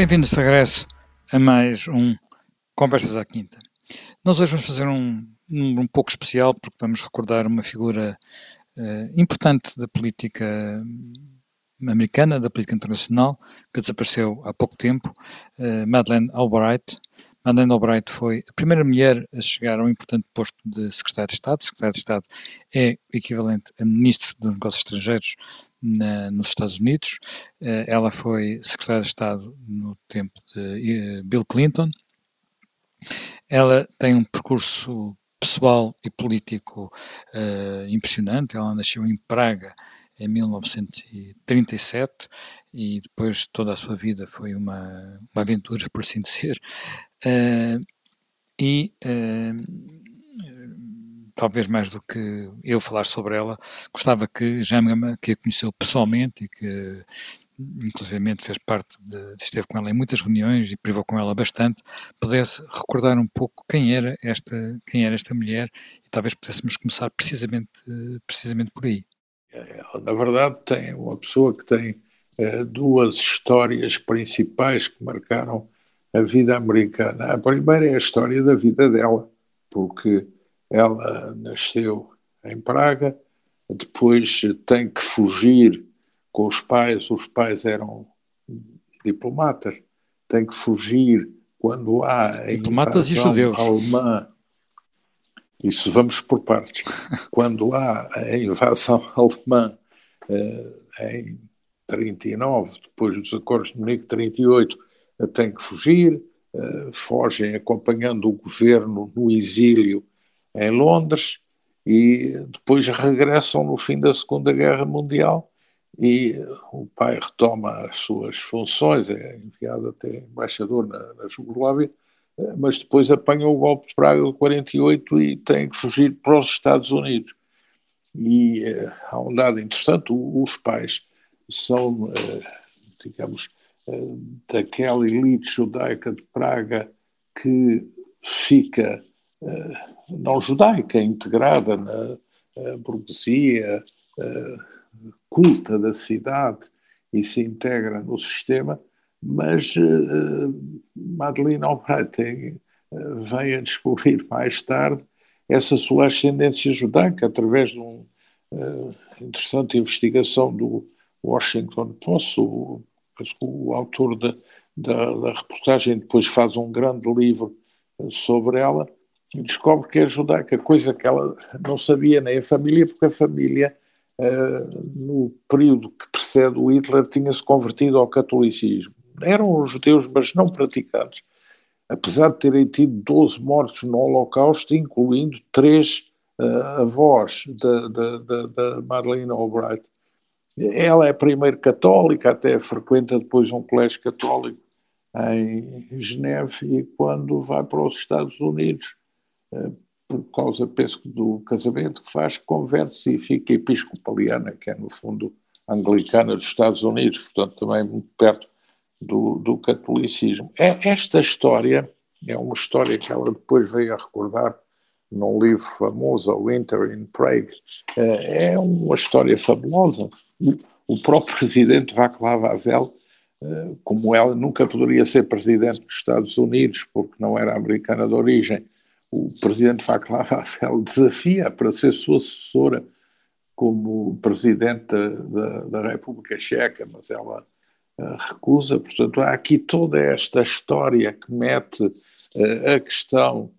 Bem-vindos de regresso a mais um Conversas à Quinta. Nós hoje vamos fazer um, um, um pouco especial porque vamos recordar uma figura uh, importante da política americana, da política internacional, que desapareceu há pouco tempo, uh, Madeleine Albright. Madeleine Albright foi a primeira mulher a chegar a um importante posto de secretário de Estado. Secretário de Estado é equivalente a ministro dos Negócios Estrangeiros na, nos Estados Unidos. Uh, ela foi secretária de Estado no tempo de uh, Bill Clinton. Ela tem um percurso pessoal e político impressionante. Ela nasceu em Praga em 1937 e depois toda a sua vida foi uma, uma aventura, por assim dizer. Uh, e uh, talvez mais do que eu falar sobre ela, gostava que Jâmgama, que a conheceu pessoalmente e que inclusive fez parte de, esteve com ela em muitas reuniões e privou com ela bastante, pudesse recordar um pouco quem era esta, quem era esta mulher e talvez pudéssemos começar precisamente, precisamente por aí. Na verdade, tem uma pessoa que tem eh, duas histórias principais que marcaram a vida americana. A primeira é a história da vida dela, porque ela nasceu em Praga, depois tem que fugir com os pais, os pais eram diplomatas, tem que fugir quando há diplomatas e judeus alemã isso vamos por partes. Quando há a invasão alemã eh, em 39, depois dos acordos de Munique 38, eh, tem que fugir, eh, fogem acompanhando o governo no exílio em Londres e depois regressam no fim da Segunda Guerra Mundial e o pai retoma as suas funções, é enviado até embaixador na, na Jugoslávia mas depois apanha o golpe de Praga de 48 e tem que fugir para os Estados Unidos. E uh, há um dado interessante: os pais são, uh, digamos, uh, daquela elite judaica de Praga que fica não judaica, integrada na burguesia culta da cidade e se integra no sistema mas uh, Madeleine Albright veio a descobrir mais tarde essa sua ascendência judaica através de uma interessante investigação do Washington Post, o, o autor da, da, da, reportagem depois faz um grande livro sobre ela e descobre que é judaica, coisa que ela não sabia nem a família, porque a família no período que precede o Hitler tinha-se convertido ao catolicismo eram judeus, mas não praticantes, apesar de terem tido 12 mortos no Holocausto, incluindo três uh, avós da, da, da, da Madeleine Albright. Ela é primeiro católica, até frequenta depois um colégio católico em Geneve e quando vai para os Estados Unidos, por causa, penso, do casamento que faz, converte-se e fica episcopaliana, que é no fundo anglicana dos Estados Unidos, portanto também muito perto do, do catolicismo. É, esta história é uma história que ela depois veio a recordar num livro famoso, Winter in Prague. É, é uma história fabulosa. O próprio presidente Václav Havel, é, como ela nunca poderia ser presidente dos Estados Unidos, porque não era americana de origem, o presidente Václav Havel desafia para ser sua assessora como presidente da, da, República Checa, mas ela recusa. Portanto, há aqui toda esta história que mete uh, a questão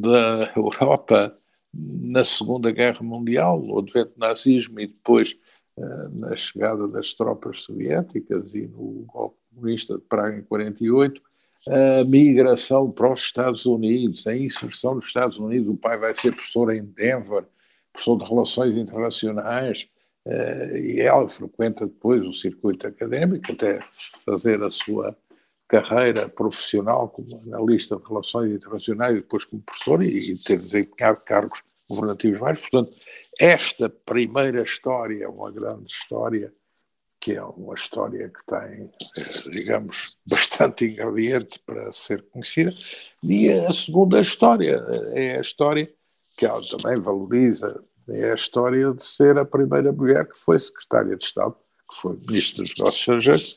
da Europa na Segunda Guerra Mundial, o advento do nazismo e depois uh, na chegada das tropas soviéticas e no golpe comunista de Praga em 48, a migração para os Estados Unidos, a inserção nos Estados Unidos. O pai vai ser professor em Denver, professor de Relações Internacionais, Uh, e ela frequenta depois o circuito académico até fazer a sua carreira profissional como analista de relações internacionais e depois como professor e ter desempenhado cargos governativos vários. Portanto, esta primeira história é uma grande história, que é uma história que tem, eh, digamos, bastante ingrediente para ser conhecida. E a segunda história eh, é a história que ela também valoriza é a história de ser a primeira mulher que foi secretária de Estado, que foi ministra dos Negócios Estrangeiros,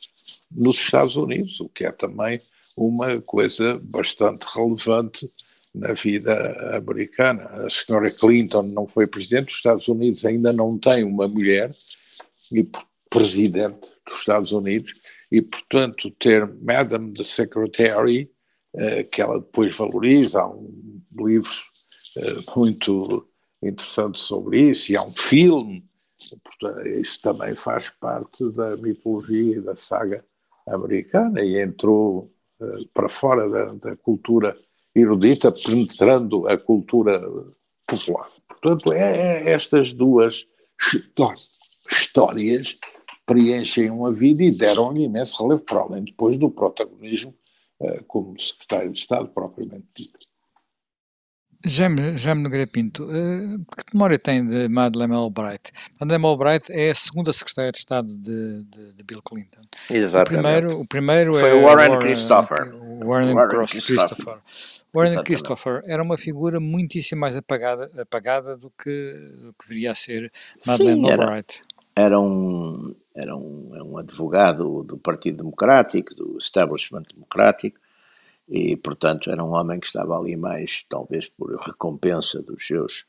nos Estados Unidos, o que é também uma coisa bastante relevante na vida americana. A senhora Clinton não foi presidente dos Estados Unidos, ainda não tem uma mulher e presidente dos Estados Unidos, e portanto ter Madam the Secretary, eh, que ela depois valoriza, há um livro eh, muito interessante sobre isso, e há um filme, portanto, isso também faz parte da mitologia e da saga americana e entrou uh, para fora da, da, cultura erudita, penetrando a cultura popular. Portanto, é, é estas duas histórias preenchem uma vida e deram-lhe imenso relevo, para além depois do protagonismo uh, como secretário de Estado propriamente dito. Jaime, Jaime Nogueira Pinto, uh, que memória tem de Madeleine Albright? Madeleine Albright é a segunda secretária de Estado de, de, de Bill Clinton. Exatamente. O primeiro, o primeiro Foi é o Warren, Warren Christopher. Warren, Warren Cross, Christopher. Christopher. Warren Exatamente. Christopher era uma figura muitíssimo mais apagada, apagada do, que, do que viria a ser Madeleine Sim, Albright. Era, era, um, era um, um advogado do Partido Democrático, do Establishment Democrático, e, portanto, era um homem que estava ali mais, talvez, por recompensa dos seus,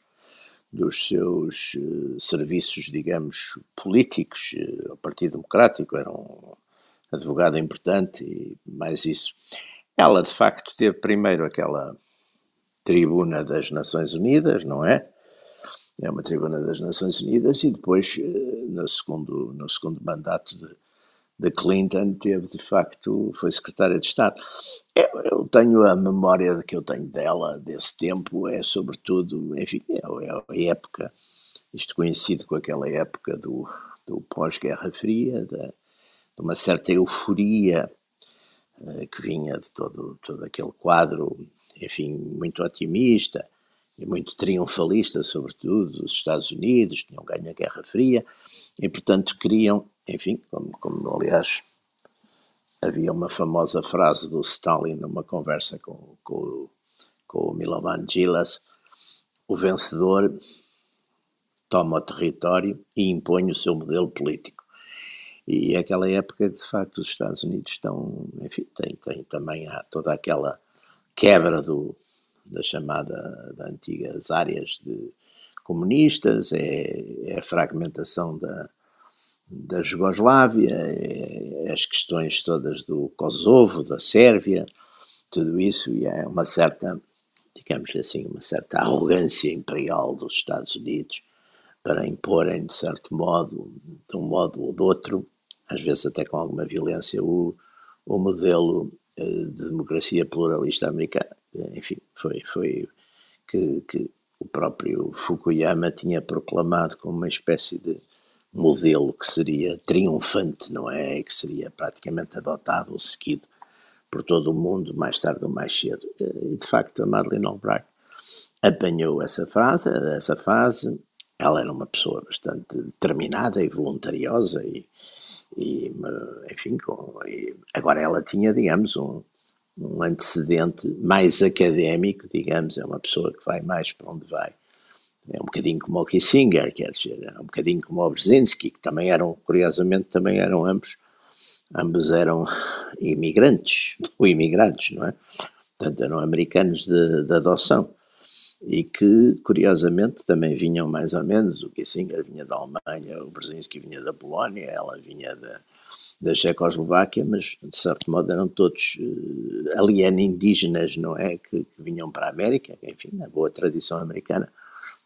dos seus uh, serviços, digamos, políticos uh, ao Partido Democrático, era um advogado importante e mais isso. Ela, de facto, teve primeiro aquela tribuna das Nações Unidas, não é? É uma tribuna das Nações Unidas e depois, uh, no segundo, no segundo mandato de de Clinton teve de facto, foi secretária de Estado. Eu, eu, tenho a memória que eu tenho dela desse tempo, é sobretudo, enfim, é, é a época, isto coincide com aquela época do, do pós-Guerra Fria, de, de, uma certa euforia uh, que vinha de todo, todo aquele quadro, enfim, muito otimista muito triunfalista, sobretudo, dos Estados Unidos, tinham ganho a Guerra Fria, e portanto queriam enfim, como, como aliás havia uma famosa frase do Stalin numa conversa com, com, com o Milovan Gilas, o vencedor toma o território e impõe o seu modelo político. E é aquela época de facto, os Estados Unidos estão, enfim, tem, tem também há toda aquela quebra do, da chamada, da antigas áreas de comunistas, é, é a fragmentação da, da Jugoslávia, é, as questões todas do Kosovo, da Sérvia, tudo isso, e é uma certa, digamos assim, uma certa arrogância imperial dos Estados Unidos para imporem, de certo modo, de um modo ou de outro, às vezes até com alguma violência, o, o modelo eh, de democracia pluralista americana. Enfim, foi, foi que, que o próprio Fukuyama tinha proclamado como uma espécie de modelo que seria triunfante, não é? Que seria praticamente adotado ou seguido por todo o mundo, mais tarde ou mais cedo. E, de facto, a Madeleine Albright apanhou essa fase, essa fase. Ela era uma pessoa bastante determinada e voluntariosa e, e enfim, com, e agora ela tinha, digamos, um, um antecedente mais académico, digamos, é uma pessoa que vai mais para onde vai é um bocadinho como o Kissinger, quer dizer, é um bocadinho como o Brzezinski, que também eram, curiosamente, também eram ambos, ambos eram imigrantes, ou imigrantes, não é? Portanto, eram americanos de, de adoção e que, curiosamente, também vinham mais ou menos, o Kissinger vinha da Alemanha, o Brzezinski vinha da Polónia, ela vinha da, da Checoslováquia, mas de certo modo eram todos uh, alienígenas não é? Que, que, vinham para a América, enfim, na boa tradição americana,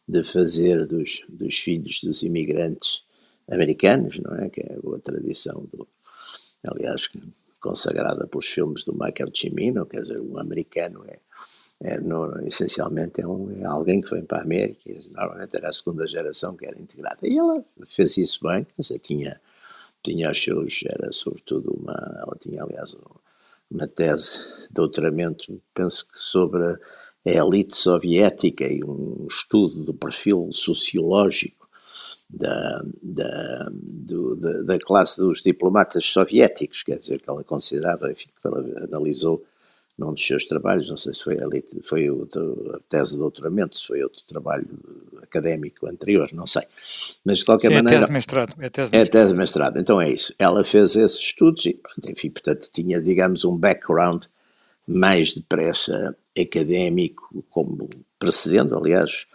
de fazer dos, dos filhos dos imigrantes americanos, não é? Que é a boa tradição do, aliás, consagrada pelos filmes do Michael Cimino, quer dizer, um americano é, é no, essencialmente é, um, é, alguém que vem para a América, normalmente era a segunda geração que era integrada. E ela fez isso bem, quer dizer, tinha, tinha os seus, era sobretudo uma, ela tinha aliás uma tese de doutoramento, penso que sobre a elite soviética e um estudo do perfil sociológico da, da, do, da, da, classe dos diplomatas soviéticos, quer dizer, que ela considerava, enfim, que ela analisou num dos seus trabalhos, não sei se foi a, foi outro, a tese de doutoramento, se foi outro trabalho académico anterior, não sei. Mas de qualquer Sim, maneira. É tese de mestrado. É tese de, é tese de mestrado. Então é isso. Ela fez esses estudos e, enfim, portanto, tinha, digamos, um background mais depressa académico, como precedendo, aliás,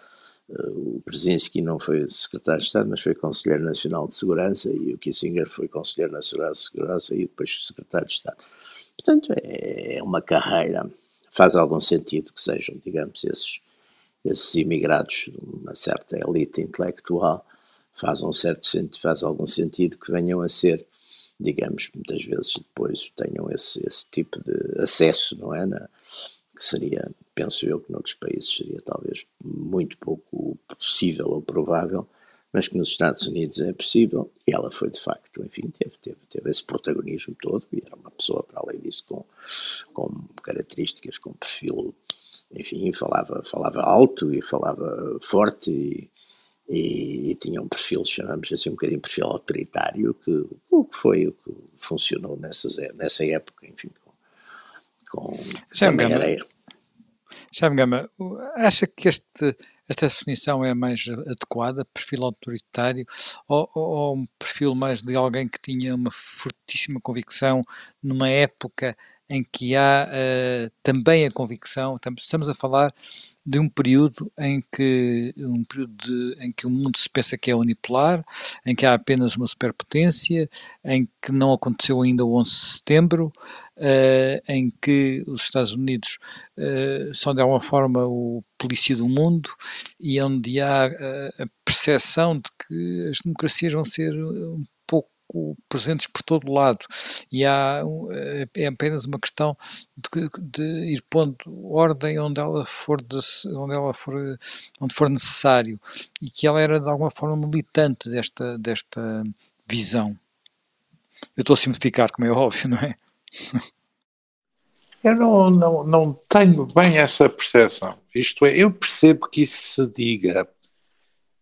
eh, o Brzezinski não foi secretário de Estado, mas foi Conselheiro Nacional de Segurança e o Kissinger foi Conselheiro Nacional de Segurança e depois secretário de Estado. Portanto, é, uma carreira, faz algum sentido que sejam, digamos, esses, esses imigrados de uma certa elite intelectual, faz, um certo faz algum sentido que venham a ser, digamos, muitas vezes depois tenham esse, esse tipo de acesso, não é? Na, que seria, penso eu, que noutros países seria talvez muito pouco possível ou provável, mas que nos Estados Unidos é possível, e ela foi de facto, enfim, teve, teve, teve esse protagonismo todo, e era uma pessoa, para além disso, com, com características, com perfil, enfim, falava, falava alto e falava forte, e, e, e, tinha um perfil, chamamos assim, um bocadinho perfil autoritário, que o que foi, o que funcionou nessas, nessa época, enfim, com Já também era... Já Gama, acha que este, esta definição é mais adequada, perfil autoritário, ou, ou, ou, um perfil mais de alguém que tinha uma fortíssima convicção numa época em que há uh, também a convicção, estamos a falar de um período em que um período de, em que o mundo se pensa que é unipolar, em que há apenas uma superpotência, em que não aconteceu ainda o 11 de setembro, uh, em que os Estados Unidos uh, são de alguma forma o polícia do mundo e onde há uh, a percepção de que as democracias vão ser um presentes por todo lado. E há, é apenas uma questão de, de, ir pondo ordem onde ela for de, onde ela for onde for necessário. E que ela era de alguma forma militante desta desta visão. Eu estou a simplificar como é óbvio não é? Eu não, não, não tenho bem essa percepção. Isto é, eu percebo que isso se diga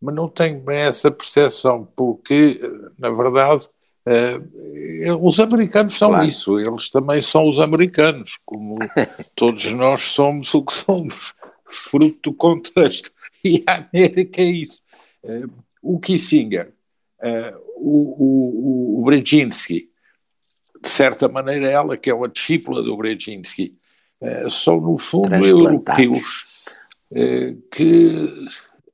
mas não tenho bem essa percepção, porque, na verdade, uh, os americanos são claro. isso, eles também são os americanos, como todos nós somos o que somos, fruto do contexto. E a América é isso. Uh, o Kissinger, uh, o, o, o Brzezinski, de certa maneira ela que é uma discípula do Brzezinski, são no fundo europeus que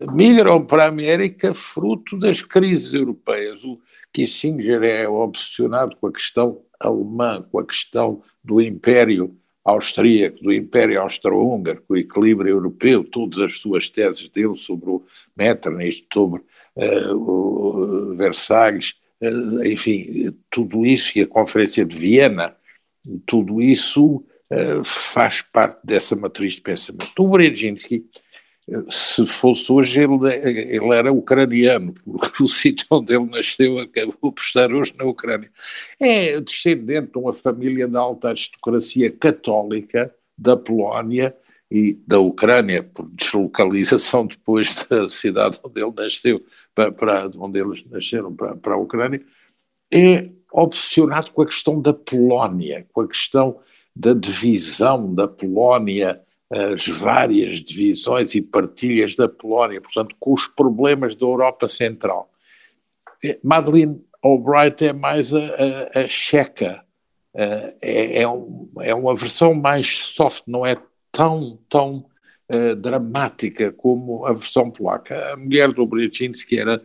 migram para a América fruto das crises europeias. O Kissinger é obsessionado com a questão alemã, com a questão do Império Austríaco, do Império Austro-Húngaro, com o equilíbrio europeu, todas as suas teses dele sobre o Metternich, sobre uh, o Versalhes, uh, enfim, tudo isso e a Conferência de Viena, tudo isso uh, faz parte dessa matriz de pensamento. O Brzezinski se fosse hoje, ele, ele era ucraniano, porque o sítio onde ele nasceu acabou por estar hoje na Ucrânia. É descendente de uma família da alta aristocracia católica da Polónia e da Ucrânia, por deslocalização depois da cidade onde ele nasceu, para, para onde eles nasceram, para, para a Ucrânia, é obsessionado com a questão da Polónia, com a questão da divisão da Polónia as várias divisões e partilhas da Polónia, portanto, com os problemas da Europa Central. Madeleine Albright é mais a, a, a checa, é, é, um, é, uma versão mais soft, não é tão, tão uh, dramática como a versão polaca. A mulher do Brzezinski era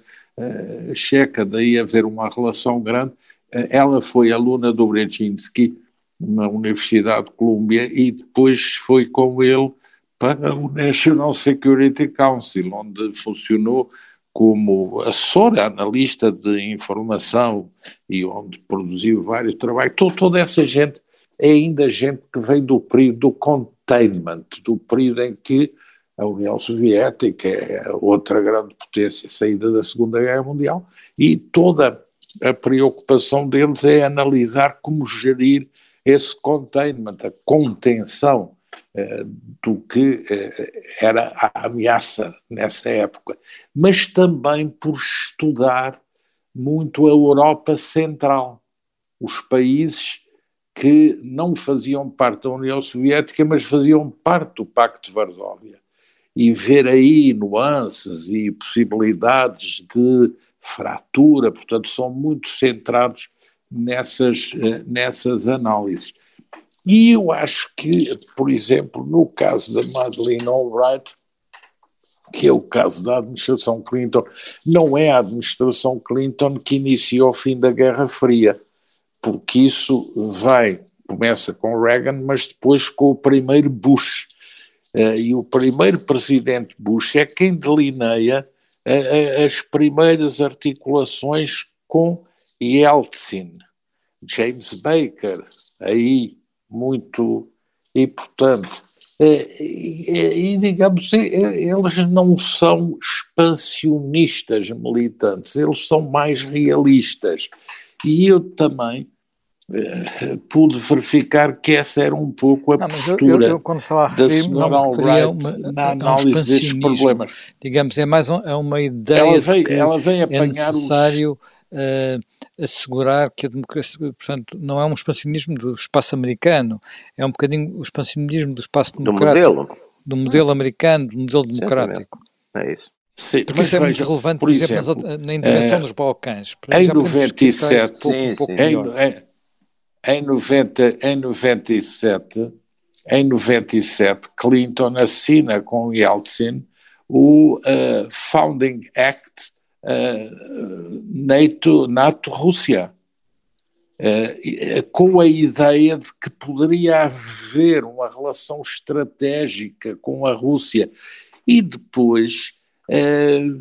checa, daí haver uma relação grande. Ela foi aluna do Brzezinski na Universidade de Colômbia e depois foi com ele para o National Security Council, onde funcionou como assessor, analista de informação e onde produziu vários trabalhos. Toda essa gente é ainda gente que vem do período do containment, do período em que a União Soviética é outra grande potência, saída da Segunda Guerra Mundial, e toda a preocupação deles é analisar como gerir esse containment, a contenção eh, do que eh, era a ameaça nessa época, mas também por estudar muito a Europa Central, os países que não faziam parte da União Soviética, mas faziam parte do Pacto de Varsóvia. e ver aí nuances e possibilidades de fratura, portanto, são muito centrados nessas, eh, nessas análises. E eu acho que, por exemplo, no caso da Madeleine Albright, que é o caso da administração Clinton, não é a administração Clinton que iniciou o fim da Guerra Fria, porque isso vai, começa com Reagan, mas depois com o primeiro Bush. Uh, e o primeiro presidente Bush é quem delineia uh, as primeiras articulações com Yeltsin, James Baker, aí muito importante. E, e, digamos, eles não são expansionistas militantes, eles são mais realistas. E eu também uh, pude verificar que essa era um pouco a não, postura eu, eu, quando estava a da senhora Albright na análise destes problemas. Digamos, é mais um, é uma ideia ela vem, de que ela vem é apanhar é necessário... Os, uh, assegurar que a democracia, portanto, não é um expansionismo do espaço americano, é um bocadinho o expansionismo do espaço democrático. Do modelo. Do modelo americano, do modelo democrático. É isso. Sim, Porque isso é muito relevante, por, por exemplo, exemplo, na intervenção é, dos Balcãs. Em 97, pouco, sim, pouco sim. Em, em, 90, em 97, em 97, Clinton assina com Yeltsin o uh, Founding Act NATO, NATO-Rússia, uh, com a ideia de que poderia haver uma relação estratégica com a Rússia e depois uh,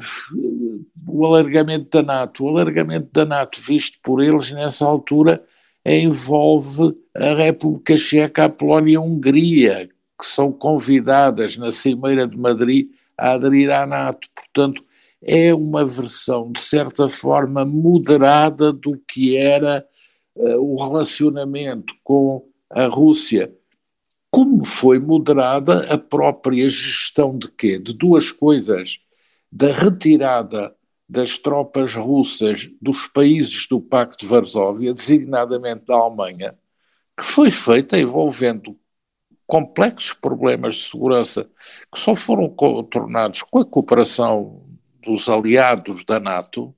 o alargamento da NATO. O alargamento da NATO, visto por eles nessa altura, envolve a República Checa, a Polónia e a Hungria, que são convidadas na Cimeira de Madrid a aderir à NATO. Portanto, é uma versão, de certa forma, moderada do que era uh, o relacionamento com a Rússia. Como foi moderada a própria gestão de quê? De duas coisas. Da retirada das tropas russas dos países do Pacto de Varsóvia, designadamente da Alemanha, que foi feita envolvendo complexos problemas de segurança que só foram contornados com a cooperação dos aliados da NATO,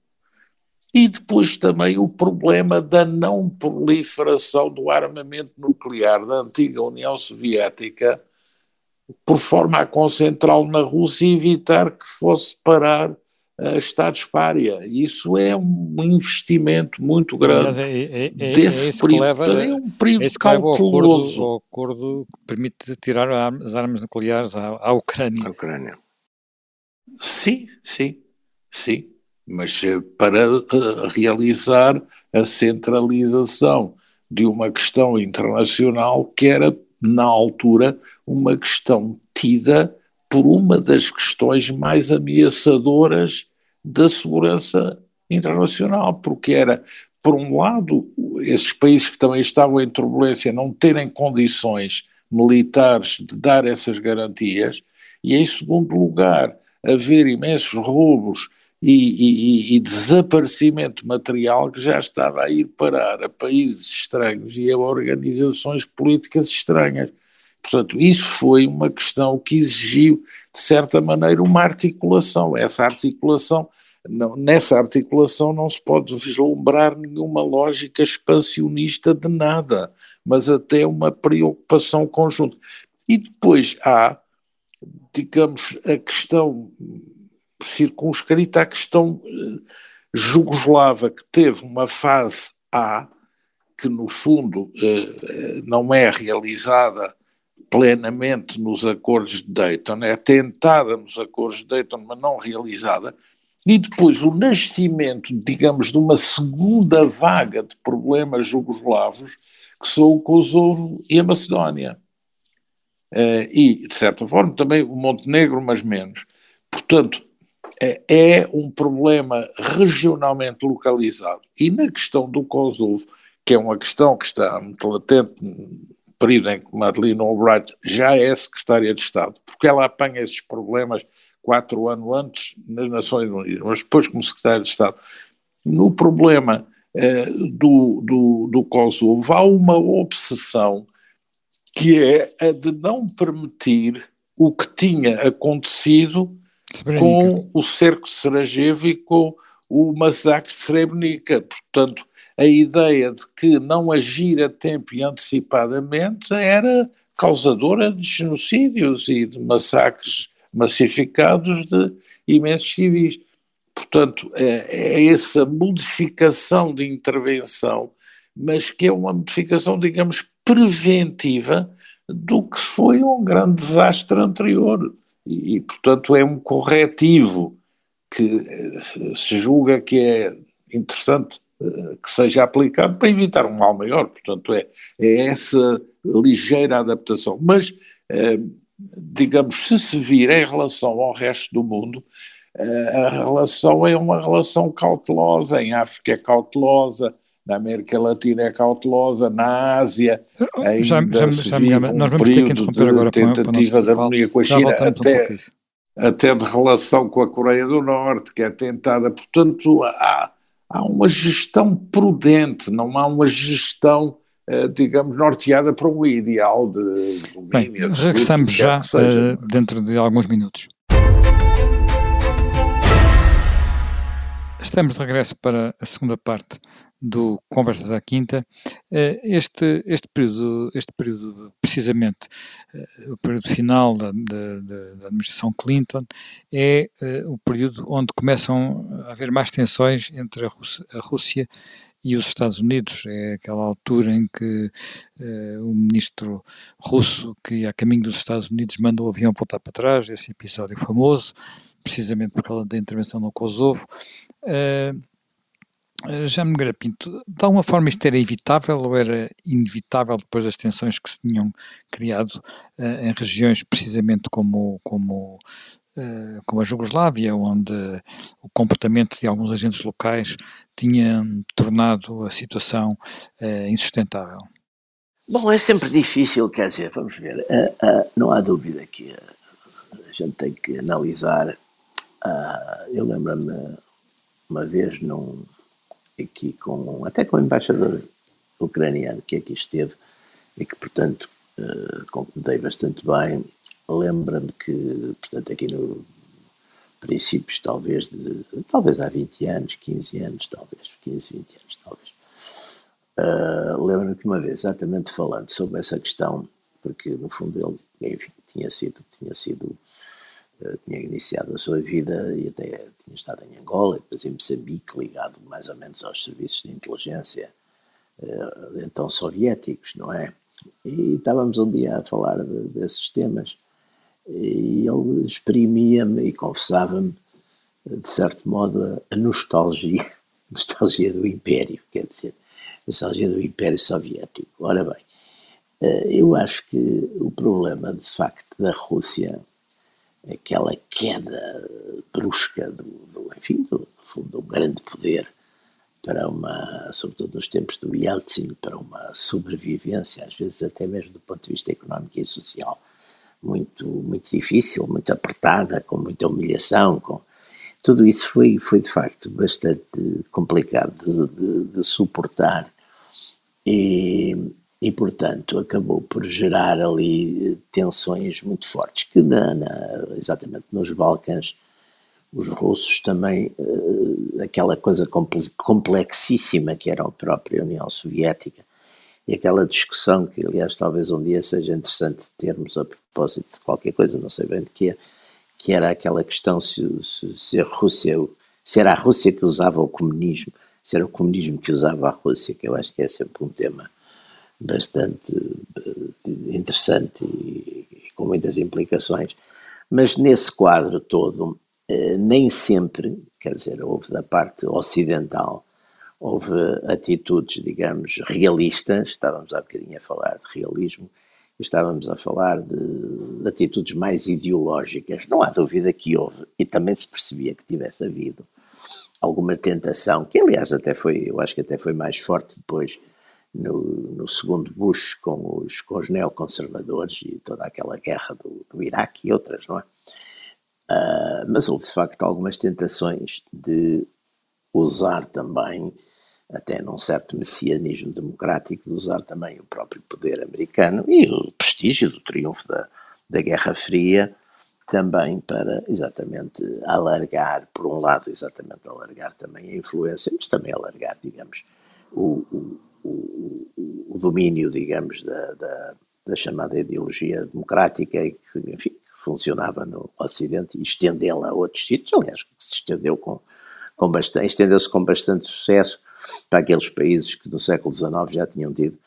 e depois também o problema da não proliferação do armamento nuclear da antiga União Soviética, por forma a concentrá-lo na Rússia e evitar que fosse parar a Estados pária. Isso é um investimento muito grande é, é, é, desse período. Leva, é um período calculoso. Ao acordo, ao acordo que permite tirar as armas nucleares à, à Ucrânia. À Ucrânia. Sim, sim, sim, mas eh, para eh, realizar a centralização de uma questão internacional que era, na altura, uma questão tida por uma das questões mais ameaçadoras da segurança internacional, porque era, por um lado, esses países que também estavam em turbulência não terem condições militares de dar essas garantias, e em segundo lugar, haver imensos roubos e, e, e, desaparecimento material que já estava a ir parar a países estranhos e a organizações políticas estranhas. Portanto, isso foi uma questão que exigiu, de certa maneira, uma articulação. Essa articulação, não, nessa articulação não se pode vislumbrar nenhuma lógica expansionista de nada, mas até uma preocupação conjunta. E depois há digamos, a questão circunscrita à questão uh, jugoslava, que teve uma fase A, que no fundo uh, não é realizada plenamente nos acordos de Dayton, é tentada nos acordos de Dayton, mas não realizada, e depois o nascimento, digamos, de uma segunda vaga de problemas jugoslavos, que são o Kosovo e a Macedónia. Uh, e, de certa forma, também o Montenegro, mas menos. Portanto, é, é um problema regionalmente localizado. E na questão do Kosovo, que é uma questão que está muito latente no período em que Madeleine Albright já é secretária de Estado, porque ela apanha esses problemas quatro anos antes nas Nações Unidas, mas depois como secretária de Estado. No problema eh, do, do, do Kosovo há uma obsessão que é a de não permitir o que tinha acontecido com o cerco de Sarajevo e com o massacre de Srebrenica. Portanto, a ideia de que não agir a tempo e antecipadamente era causadora de genocídios e de massacres massificados de imensos civis. Portanto, é, é essa modificação de intervenção, mas que é uma modificação, digamos, preventiva do que foi um grande desastre anterior. E, portanto, é um corretivo que eh, se julga que é interessante eh, que seja aplicado para evitar um mal maior. Portanto, é, é essa ligeira adaptação. Mas, eh, digamos, se se vir em relação ao resto do mundo, a relação é uma relação cautelosa. Em África é cautelosa, na América Latina é cautelosa, na Ásia ainda já, já, já, um nós vamos ter que interromper agora tentativa de harmonia com a China, até, um até de relação com a Coreia do Norte, que é tentada, portanto há, há uma gestão prudente, não há uma gestão eh, digamos, norteada para um ideal de domínio. Bem, regressamos já uh, dentro de alguns minutos. Estamos de regresso para a segunda parte do Conversas à Quinta. Eh, este, este, período, este período, precisamente, eh, o período final da, da, da administração Clinton, é eh, o período onde começam a haver mais tensões entre a Rússia, a Rússia e os Estados Unidos. É aquela altura em que o ministro russo, que a caminho dos Estados Unidos, manda o avião voltar para trás. Esse episódio famoso, precisamente por causa da intervenção no Kosovo. Já me Pinto, de alguma forma isto era evitável ou era inevitável depois das tensões que se tinham criado uh, em regiões precisamente como, como, uh, como a Jugoslávia, onde o comportamento de alguns agentes locais tinha tornado a situação uh, insustentável? Bom, é sempre difícil, quer dizer, vamos ver, não há dúvida que a gente tem que analisar. eu lembro-me uma vez num aqui com, até com o embaixador ucraniano que aqui esteve e que, portanto, uh, com que me dei bastante bem, lembra-me que, portanto, aqui no princípios talvez de, talvez há 20 anos, 15 anos, talvez, 15, 20 anos, talvez. Uh, lembro-me que uma vez, exatamente falando sobre essa questão, porque no fundo ele, enfim, tinha sido, tinha sido eh, tinha iniciado a sua vida e até tinha estado em Angola e depois em Moçambique, ligado mais ou menos aos serviços de inteligência uh, então soviéticos, não é? E estávamos um dia a falar de, desses temas e ele exprimia-me e confessava-me, de certo modo, a nostalgia, nostalgia do Império, quer dizer, a nostalgia do Império Soviético. Ora bem, uh, eu acho que o problema, de facto, da Rússia aquela queda brusca do, do enfim, do, de um grande poder para uma, sobretudo nos tempos do Yeltsin, para uma sobrevivência, às vezes até mesmo do ponto de vista económico e social, muito, muito difícil, muito apertada, com muita humilhação, com tudo isso foi, foi de facto bastante complicado de, de, de suportar. E, e, portanto, acabou por gerar ali eh, tensões muito fortes, que na, na, exatamente nos Balcãs, os russos também, uh, aquela coisa complexíssima que era a própria União Soviética, e aquela discussão que, aliás, talvez um dia seja interessante termos a propósito de qualquer coisa, não sei bem de que é, que era aquela questão se, se, se a Rússia, se era a Rússia que usava o comunismo, se era o comunismo que usava a Rússia, que eu acho que é sempre um tema bastante eh, interessante e, com muitas implicações. Mas nesse quadro todo, eh, nem sempre, quer dizer, houve da parte ocidental, houve atitudes, digamos, realistas, estávamos há bocadinho a falar de realismo, estávamos a falar de, de, atitudes mais ideológicas. Não há dúvida que houve, e também se percebia que tivesse havido alguma tentação, que aliás até foi, eu acho que até foi mais forte depois no, no, segundo Bush com os, com os neoconservadores e toda aquela guerra do, do Iraque e outras, não é? Uh, mas houve de facto algumas tentações de usar também, até num certo messianismo democrático, de usar também o próprio poder americano e o prestígio do triunfo da, da Guerra Fria, também para exatamente alargar, por um lado, exatamente alargar também a influência, mas também alargar, digamos, o, o, o, o domínio, digamos, da, da, da, chamada ideologia democrática e que, enfim, funcionava no Ocidente e estendê-la a outros sítios, aliás, que se estendeu com, com bastante, estendeu-se com bastante sucesso para aqueles países que no século XIX já tinham tido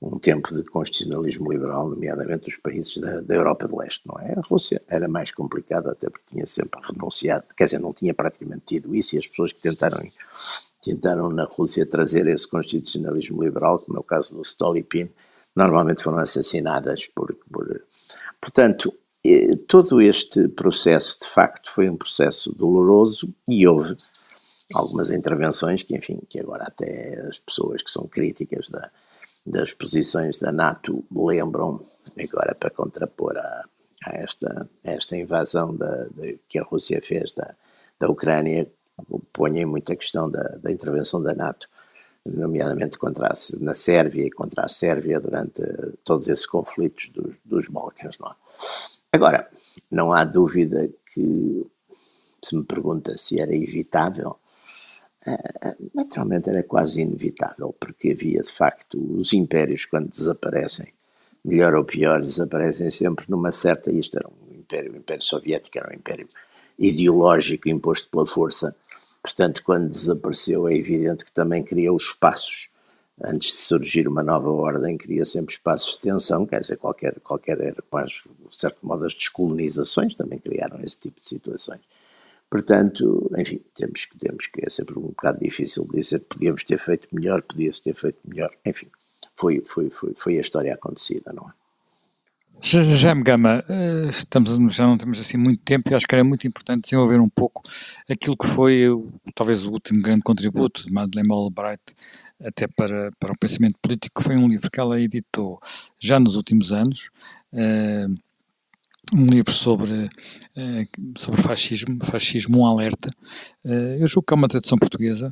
um tempo de constitucionalismo liberal, nomeadamente os países da, da, Europa do Leste, não é? A Rússia era mais complicada, até porque tinha sempre renunciado, quer dizer, não tinha praticamente tido isso, e as pessoas que tentaram, tentaram na Rússia trazer esse constitucionalismo liberal, como é o caso do Stolypin, normalmente foram assassinadas por... por portanto, todo este processo, de facto, foi um processo doloroso e houve algumas intervenções que, enfim, que agora até as pessoas que são críticas da das posições da NATO lembram, agora para contrapor a, a esta, a esta invasão da, de, que a Rússia fez da, da Ucrânia, põem muito a questão da, da intervenção da NATO, nomeadamente contra a, na Sérvia e contra a Sérvia durante todos esses conflitos dos, dos Balcãs. Não é? Agora, não há dúvida que, se me pergunta se era evitável, ah, naturalmente era quase inevitável, porque havia de facto os impérios, quando desaparecem, melhor ou pior, desaparecem sempre numa certa. Isto era um império, o Império Soviético era um império ideológico imposto pela força. Portanto, quando desapareceu, é evidente que também criou espaços. Antes de surgir uma nova ordem, cria sempre espaços de tensão, quer dizer, qualquer, qualquer era quase, de certo modo, as descolonizações também criaram esse tipo de situações. Portanto, enfim, temos, temos que é sempre um bocado difícil dizer podíamos ter feito melhor, podia-se ter feito melhor, enfim, foi, foi, foi, foi a história acontecida, não é? Jaime Gama, eh, estamos, já não temos assim muito tempo e acho que era muito importante desenvolver um pouco aquilo que foi talvez o último grande contributo de Madeleine Albright até para, para o pensamento político, que foi um livro que ela editou já nos últimos anos, eh, um livro sobre, eh, sobre fascismo, fascismo um alerta. Eu julgo que é uma tradução portuguesa.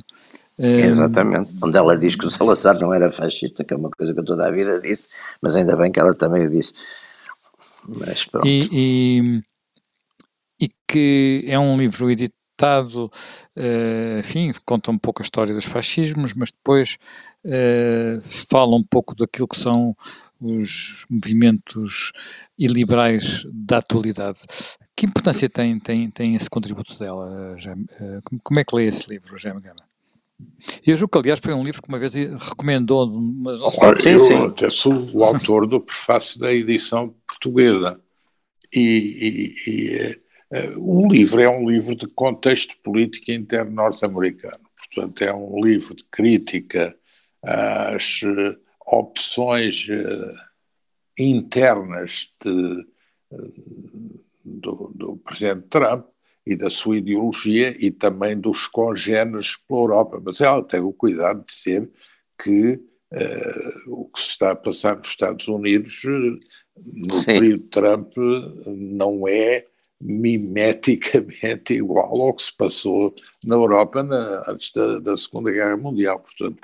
Exatamente, onde ela diz que o Salazar não era fascista, que é uma coisa que eu toda a vida disse, mas ainda bem que ela também o disse. Mas pronto. E, e, e que é um livro editado, enfim, conta um pouco a história dos fascismos, mas depois fala um pouco daquilo que são os movimentos iliberais da atualidade. Que importância tem, tem, tem esse contributo dela? Eh, como é que lê esse livro, Jaime Gama? Eu julgo que, aliás, foi um livro que uma vez recomendou. Mas... Sim, eu sim. até sou o autor do prefácio da edição portuguesa. E, e, e uh, o livro é um livro de contexto político interno norte-americano. Portanto, é um livro de crítica às opções uh, internas de, uh, do, do, presidente Trump e da sua ideologia e também dos congêneres pela Europa. Mas ela tem o cuidado de dizer que uh, o que se está a passar nos Estados Unidos no Sim. período Trump não é mimeticamente igual ao que se passou na Europa na, antes da, da Segunda Guerra Mundial. Portanto,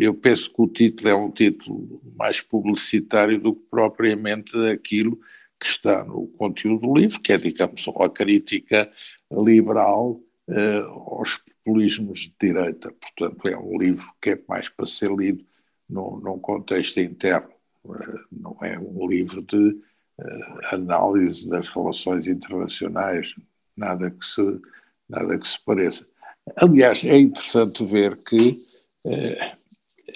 eu penso que o título é um título mais publicitário do que propriamente aquilo que está no conteúdo do livro, que é, digamos, uma crítica liberal uh, aos populismos de direita. Portanto, é um livro que é mais para ser lido num, num contexto interno. Uh, não é um livro de uh, análise das relações internacionais, nada que se, nada que se pareça. Aliás, é interessante ver que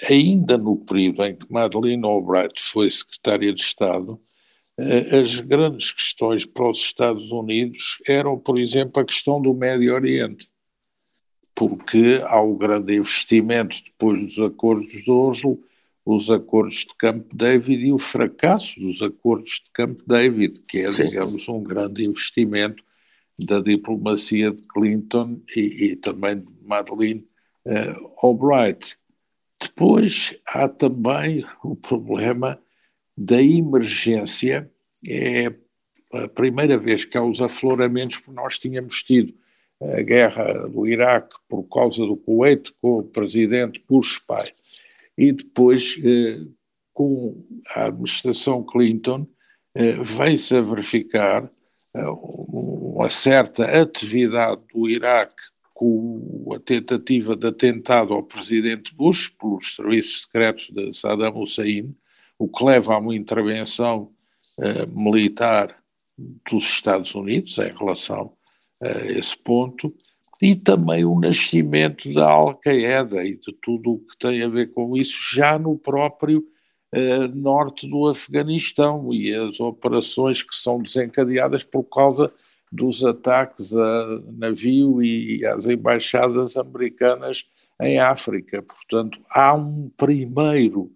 ainda no período em que Madeleine Albright foi secretária de Estado, eh, as grandes questões para os Estados Unidos eram, por exemplo, a questão do Médio Oriente, porque há o grande investimento depois dos acordos de Oslo, os acordos de Camp David e o fracasso dos acordos de Camp David, que é, Sim. digamos, um grande investimento da diplomacia de Clinton e, e também de Madeleine uh, Albright. Depois há também o problema da emergência. É a primeira vez que há os afloramentos, porque nós tínhamos tido a guerra do Iraque por causa do Kuwait com o presidente Bush pai. E depois, eh, com a administração Clinton, vem-se a verificar uma certa atividade do Iraque com a tentativa de atentado ao presidente Bush pelos serviços secretos de Saddam Hussein, o que leva a uma intervenção militar dos Estados Unidos em relação a esse ponto, e também o nascimento da Al-Qaeda e de tudo o que tem a ver com isso, já no próprio eh, norte do Afeganistão e as operações que são desencadeadas por causa dos ataques a navio e às embaixadas americanas em África. Portanto, há um primeiro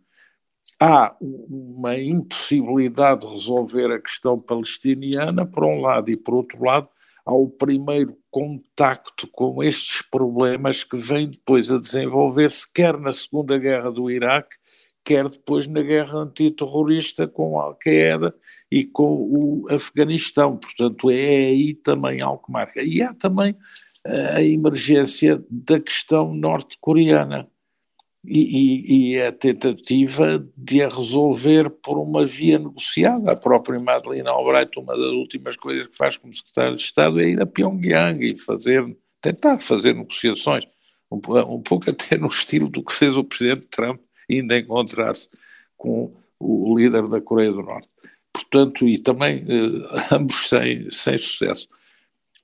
há uma impossibilidade de resolver a questão palestiniana, por um lado, e por outro lado, há o primeiro contacto com estes problemas que vem depois a desenvolver-se, quer na Segunda Guerra do Iraque, quer depois na guerra antiterrorista com a Al-Qaeda e com o Afeganistão. Portanto, é aí também algo que marca. E há também eh, a emergência da questão norte-coreana e, e, a tentativa de a resolver por uma via negociada. A própria Madeleine Albright, uma das últimas coisas que faz como secretário de Estado é ir a Pyongyang e fazer, tentar fazer negociações, um, um pouco até no estilo do que fez o presidente Trump, ainda encontrar-se com o líder da Coreia do Norte. Portanto, e também eh, ambos sem, sem sucesso.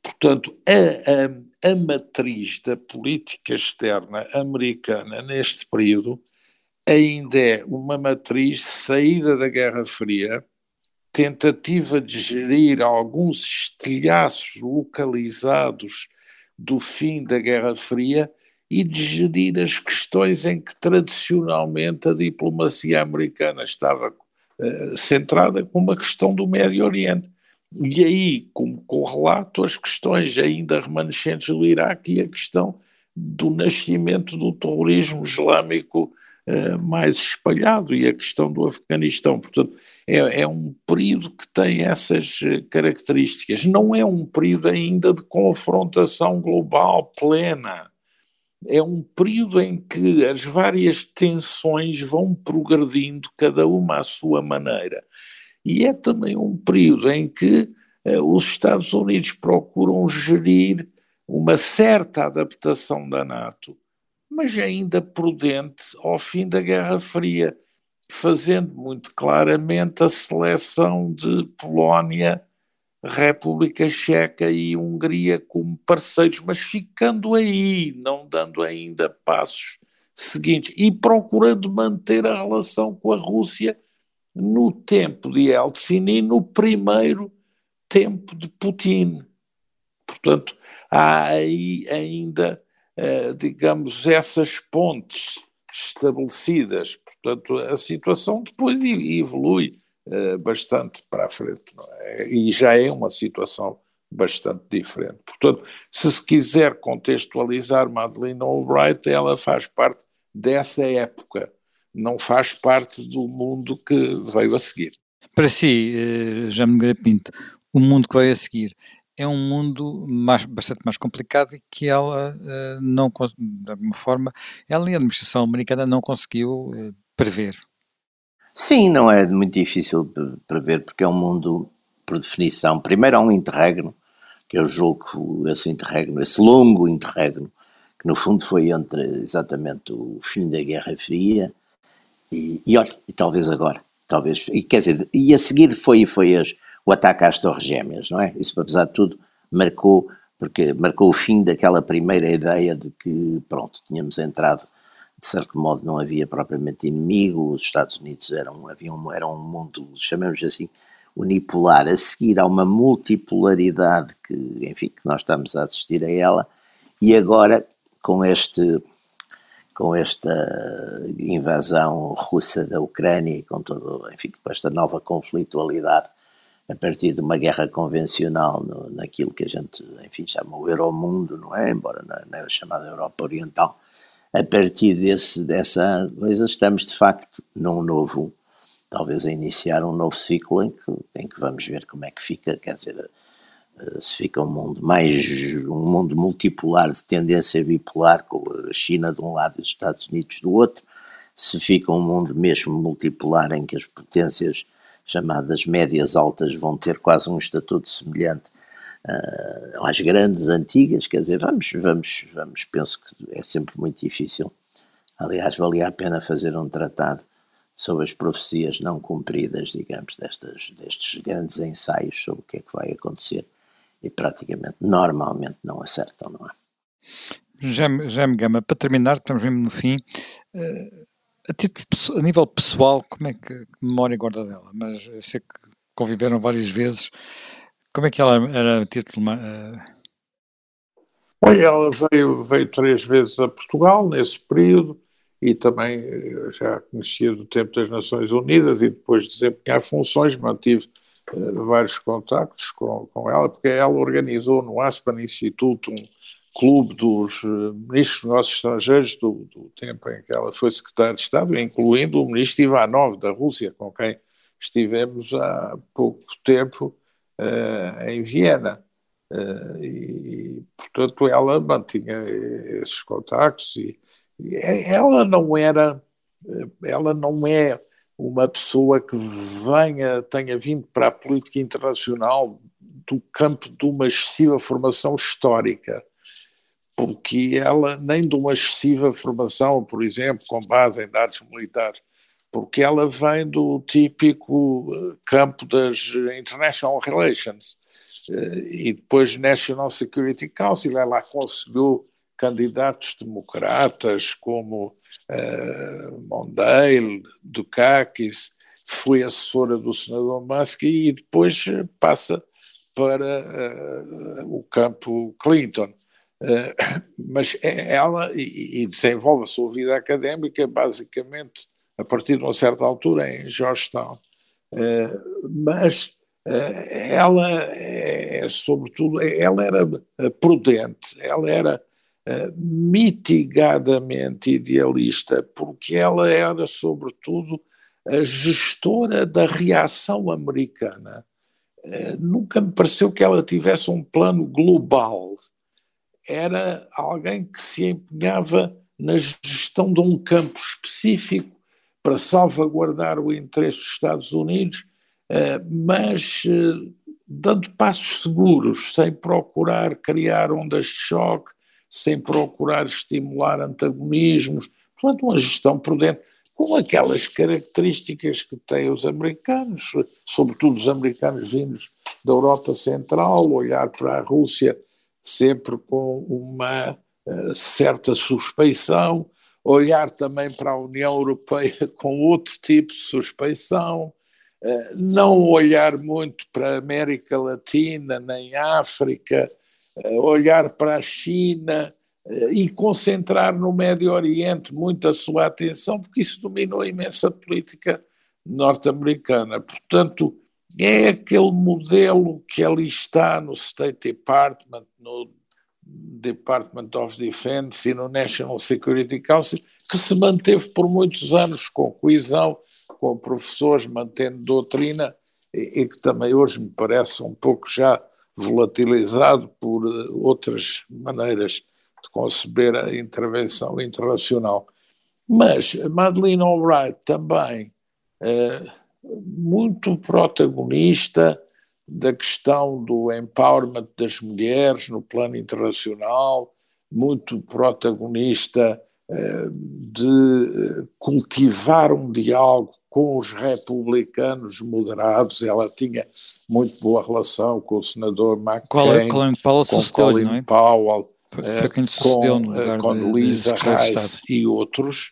Portanto, a, a, a matriz da política externa americana neste período ainda é uma matriz saída da Guerra Fria, tentativa de gerir alguns estilhaços localizados do fim da Guerra Fria e de gerir as questões em que tradicionalmente a diplomacia americana estava uh, centrada, como a questão do Médio Oriente. E aí, como correlato, as questões ainda remanescentes do Iraque e a questão do nascimento do terrorismo islâmico uh, mais espalhado e a questão do Afeganistão. Portanto, é, é, um período que tem essas eh, características. Não é um período ainda de confrontação global plena. É um período em que as várias tensões vão progredindo, cada uma à sua maneira. E é também um período em que eh, os Estados Unidos procuram gerir uma certa adaptação da NATO, mas ainda prudente ao fim da Guerra Fria, fazendo muito claramente a seleção de Polónia, República Checa e Hungria como parceiros, mas ficando aí, não dando ainda passos seguintes e procurando manter a relação com a Rússia no tempo de Eltsin e no primeiro tempo de Putin. Portanto, há aí ainda, eh, digamos, essas pontes estabelecidas. Portanto, a situação depois evolui eh, bastante para a frente. É? E já é uma situação bastante diferente. Portanto, se se quiser contextualizar Madeleine Albright, ela faz parte dessa época não faz parte do mundo que veio a seguir. Para si, eh, Jaime Nogueira Pinto, o mundo que veio a seguir é um mundo mais, bastante mais complicado e que ela eh, não, de alguma forma, ela e a administração americana não conseguiu eh, prever. Sim, não é muito difícil prever, porque é um mundo, por definição, primeiro há um interregno, que eu julgo que esse interregno, esse longo interregno, que no fundo foi entre exatamente o fim da Guerra Fria e, e olha, e talvez agora, talvez, e quer dizer, e a seguir foi, foi as, o ataque às Torres Gêmeas, não é? Isso, apesar de tudo, marcou, porque marcou o fim daquela primeira ideia de que, pronto, tínhamos entrado, de certo modo, não havia propriamente inimigo, os Estados Unidos eram, havia um, eram um mundo, chamemos assim, unipolar. A seguir há uma multipolaridade que, enfim, que nós estamos a assistir a ela, e agora, com este com esta invasão russa da Ucrânia e com todo, enfim, com esta nova conflitualidade a partir de uma guerra convencional no, naquilo que a gente, enfim, chama o Euromundo, não é? Embora na, na chamada Europa Oriental. A partir desse, dessa coisa, estamos de facto num novo, talvez a iniciar um novo ciclo em que, em que vamos ver como é que fica, quer dizer, se fica um mundo mais um mundo multipolar de tendência bipolar com a China de um lado e os Estados Unidos do outro, se fica um mundo mesmo multipolar em que as potências chamadas médias altas vão ter quase um estatuto semelhante uh, às grandes antigas, quer dizer, vamos, vamos, vamos, penso que é sempre muito difícil. Aliás, valia a pena fazer um tratado sobre as profecias não cumpridas, digamos, destas, destes grandes ensaios sobre o que é que vai acontecer e praticamente, normalmente não acertam, não é? Já me Gama, para terminar, estamos mesmo no fim, uh, a, título, a nível pessoal, como é que, que memória guarda dela? Mas eu sei que conviveram várias vezes, como é que ela era a título... Uh... Olha, ela veio, veio três vezes a Portugal nesse período, e também eh, já conhecia do tempo das Nações Unidas e depois de desempenhar funções, mantive vários contactos com, com ela, porque ela organizou no Aspen Instituto um clube dos uh, ministros dos negócios estrangeiros do, do, tempo em que ela foi secretária de Estado, incluindo o ministro Ivanov da Rússia, com quem estivemos há pouco tempo uh, em Viena. e, portanto, ela mantinha esses contactos e ela não era, ela não é uma pessoa que venha, tenha vindo para a política internacional do campo de uma excessiva formação histórica, porque ela nem de uma excessiva formação, por exemplo, com base em dados militares, porque ela vem do típico eh, campo das international relations eh, e depois National Security Council, ela conseguiu candidatos democratas como uh, Mondale, Dukakis, foi assessora do senador Musk e depois passa para uh, o campo Clinton. Uh, mas é ela e, e, desenvolve a sua vida académica basicamente a partir de uma certa altura em Georgetown. Uh, mas ela é, sobretudo, ela era prudente, ela era eh, mitigadamente idealista, porque ela era, sobretudo, a gestora da reação americana. Uh, nunca me pareceu que ela tivesse um plano global. Era alguém que se empenhava na gestão de um campo específico para salvaguardar o interesse dos Estados Unidos, uh, mas dando passos seguros, sem procurar criar ondas de choque, sem procurar estimular antagonismos, portanto, uma gestão prudente, com aquelas características que têm os americanos, sobretudo os americanos vindos da Europa Central, olhar para a Rússia sempre com uma uh, certa suspeição, olhar também para a União Europeia com outro tipo de suspeição, uh, não olhar muito para a América Latina nem África olhar para a China eh, e concentrar no Médio Oriente muito a sua atenção, porque isso dominou a imensa política norte-americana. Portanto, é aquele modelo que ali está no State Department, no Department of Defense e no National Security Council, que se manteve por muitos anos com coesão, com professores, mantendo doutrina, e, e que também hoje me parece um pouco já volatilizado por eh, outras maneiras de conceber a intervenção internacional. Mas Madeleine Albright também é muito protagonista da questão do empowerment das mulheres no plano internacional, muito protagonista é, de cultivar um diálogo com os republicanos moderados, ela tinha muito boa relação com o senador McCain, Colin, Colin Powell com Colin não é? Powell, foi quem sucedeu com, no eh, com de, Luisa Reis e outros.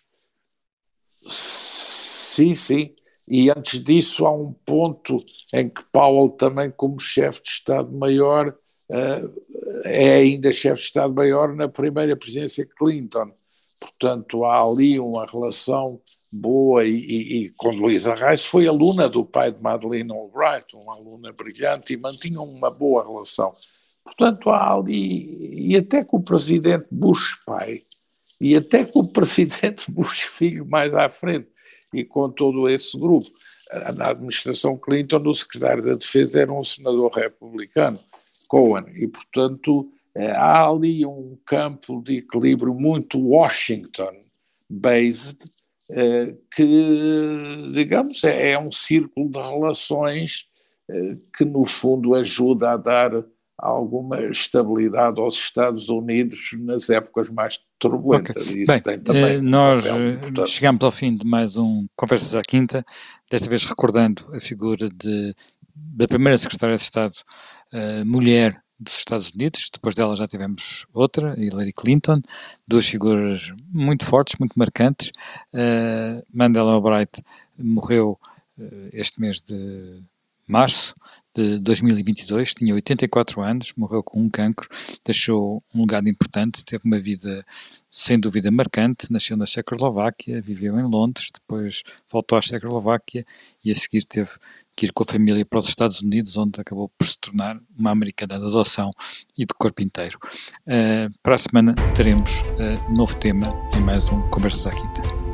Sim, sim. E antes disso há um ponto em que Powell também, como chefe de Estado-Maior, eh, é ainda chefe de Estado-Maior na primeira presidência Clinton. Portanto, há ali uma relação boa e, e, e quando Luísa Reis foi aluna do pai de Madeleine Albright, uma aluna brilhante e mantinham uma boa relação. Portanto, há ali, e até com o presidente Bush pai, e até com o presidente Bush filho mais à frente, e com todo esse grupo. Na administração Clinton, o secretário da Defesa era um senador republicano, Cohen, e portanto eh, há ali um campo de equilíbrio muito Washington-based, que, digamos, é, é um círculo de relações que, no fundo, ajuda a dar alguma estabilidade aos Estados Unidos nas épocas mais turbulentas. Okay. Isso Bem, tem também nós um chegamos ao fim de mais um Conversas à Quinta, desta vez recordando a figura de, da primeira secretária de Estado uh, mulher dos Estados Unidos, depois dela já tivemos outra, Hillary Clinton, duas figuras muito fortes, muito marcantes. Uh, Mandela Albright morreu uh, este mês de março de 2022, tinha 84 anos, morreu com um cancro, deixou um legado importante, teve uma vida sem dúvida marcante, nasceu na Checoslováquia, viveu em Londres, depois voltou à Checoslováquia e a seguir teve que ir com a família para os Estados Unidos, onde acabou por se tornar uma americana de adoção e de corpo inteiro. Uh, para a semana teremos uh, novo tema em mais um Conversas à Quinta.